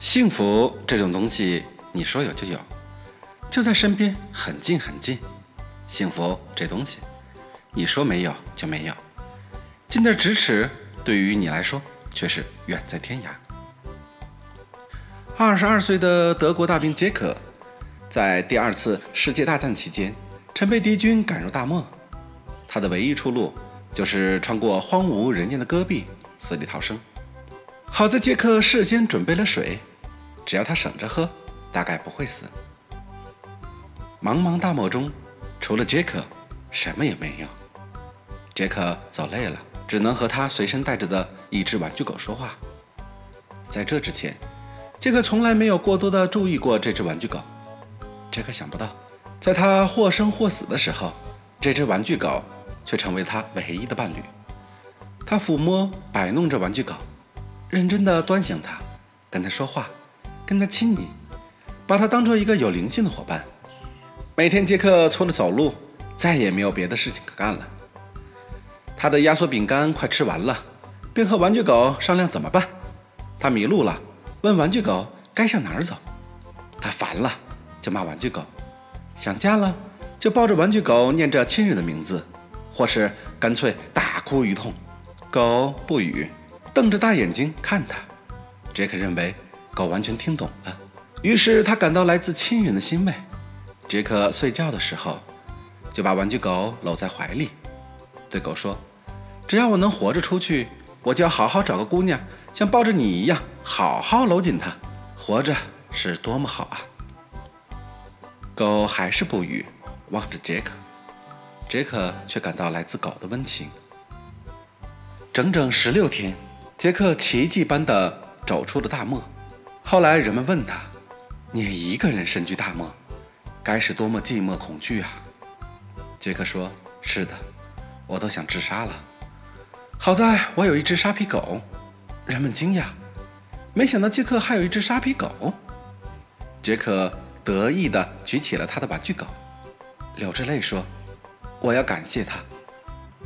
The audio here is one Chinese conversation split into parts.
幸福这种东西，你说有就有，就在身边，很近很近。幸福这东西，你说没有就没有，近在咫尺，对于你来说却是远在天涯。二十二岁的德国大兵杰克，在第二次世界大战期间，曾被敌军赶入大漠，他的唯一出路就是穿过荒无人烟的戈壁，死里逃生。好在杰克事先准备了水，只要他省着喝，大概不会死。茫茫大漠中，除了杰克，什么也没有。杰克走累了，只能和他随身带着的一只玩具狗说话。在这之前，杰克从来没有过多的注意过这只玩具狗。杰克想不到，在他或生或死的时候，这只玩具狗却成为他唯一的伴侣。他抚摸、摆弄着玩具狗。认真地端详它，跟它说话，跟它亲昵，把它当做一个有灵性的伙伴。每天，杰克除了走路，再也没有别的事情可干了。他的压缩饼干快吃完了，便和玩具狗商量怎么办。他迷路了，问玩具狗该向哪儿走。他烦了，就骂玩具狗；想家了，就抱着玩具狗念着亲人的名字，或是干脆大哭一通。狗不语。瞪着大眼睛看他，杰克认为狗完全听懂了，于是他感到来自亲人的欣慰。杰克睡觉的时候，就把玩具狗搂在怀里，对狗说：“只要我能活着出去，我就要好好找个姑娘，像抱着你一样，好好搂紧她。活着是多么好啊！”狗还是不语，望着杰克，杰克却感到来自狗的温情。整整十六天。杰克奇迹般地走出了大漠。后来人们问他：“你一个人身居大漠，该是多么寂寞恐惧啊？”杰克说：“是的，我都想自杀了。好在我有一只沙皮狗。”人们惊讶，没想到杰克还有一只沙皮狗。杰克得意地举起了他的玩具狗，流着泪说：“我要感谢他，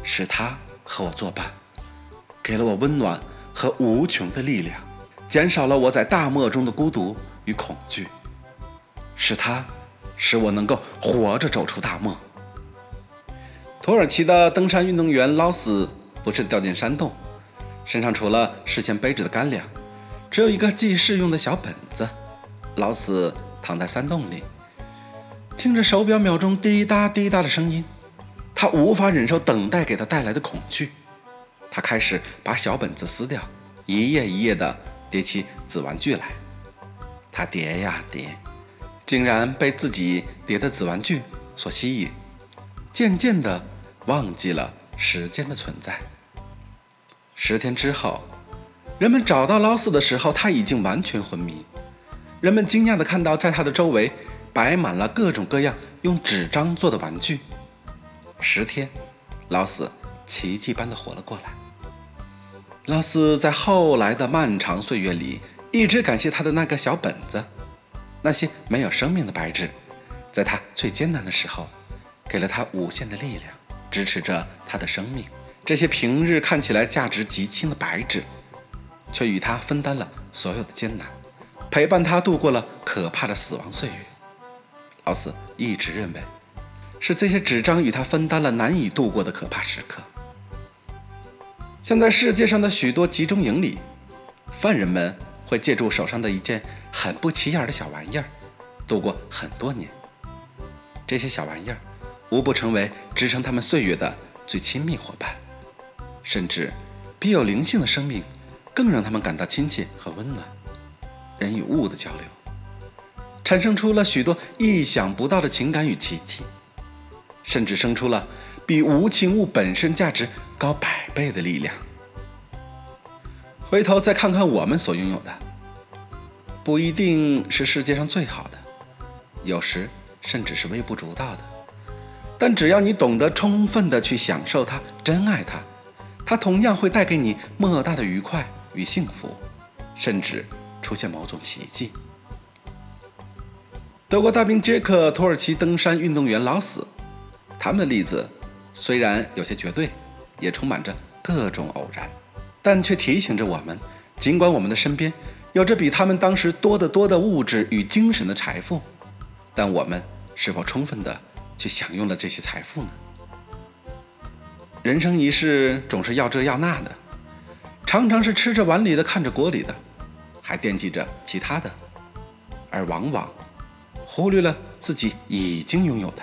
是他和我作伴，给了我温暖。”和无穷的力量，减少了我在大漠中的孤独与恐惧。是他，使我能够活着走出大漠。土耳其的登山运动员劳斯不慎掉进山洞，身上除了事先背着的干粮，只有一个记事用的小本子。劳斯躺在山洞里，听着手表秒钟滴答滴答的声音，他无法忍受等待给他带来的恐惧。他开始把小本子撕掉，一页一页的叠起纸玩具来。他叠呀叠，竟然被自己叠的纸玩具所吸引，渐渐地忘记了时间的存在。十天之后，人们找到老四的时候，他已经完全昏迷。人们惊讶地看到，在他的周围摆满了各种各样用纸张做的玩具。十天，老四奇迹般地活了过来。劳斯在后来的漫长岁月里，一直感谢他的那个小本子，那些没有生命的白纸，在他最艰难的时候，给了他无限的力量，支持着他的生命。这些平日看起来价值极轻的白纸，却与他分担了所有的艰难，陪伴他度过了可怕的死亡岁月。劳斯一直认为，是这些纸张与他分担了难以度过的可怕时刻。像在世界上的许多集中营里，犯人们会借助手上的一件很不起眼的小玩意儿，度过很多年。这些小玩意儿，无不成为支撑他们岁月的最亲密伙伴，甚至比有灵性的生命更让他们感到亲切和温暖。人与物的交流，产生出了许多意想不到的情感与奇迹，甚至生出了比无情物本身价值高百。倍的力量。回头再看看我们所拥有的，不一定是世界上最好的，有时甚至是微不足道的。但只要你懂得充分的去享受它，珍爱它，它同样会带给你莫大的愉快与幸福，甚至出现某种奇迹。德国大兵杰克、土耳其登山运动员老死，他们的例子虽然有些绝对。也充满着各种偶然，但却提醒着我们：尽管我们的身边有着比他们当时多得多的物质与精神的财富，但我们是否充分的去享用了这些财富呢？人生一世，总是要这要那的，常常是吃着碗里的看着锅里的，还惦记着其他的，而往往忽略了自己已经拥有的。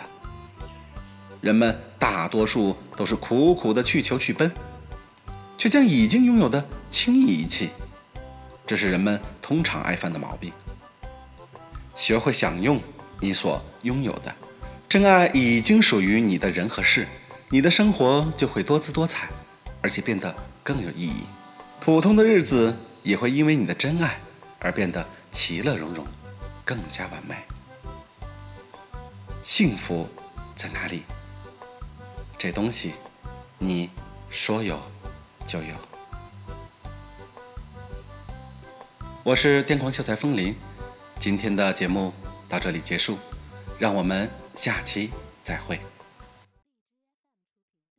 人们大多数都是苦苦的去求去奔，却将已经拥有的轻易遗弃，这是人们通常爱犯的毛病。学会享用你所拥有的，真爱已经属于你的人和事。你的生活就会多姿多彩，而且变得更有意义。普通的日子也会因为你的真爱而变得其乐融融，更加完美。幸福在哪里？这东西，你说有就有。我是癫狂秀才风铃，今天的节目到这里结束，让我们下期再会。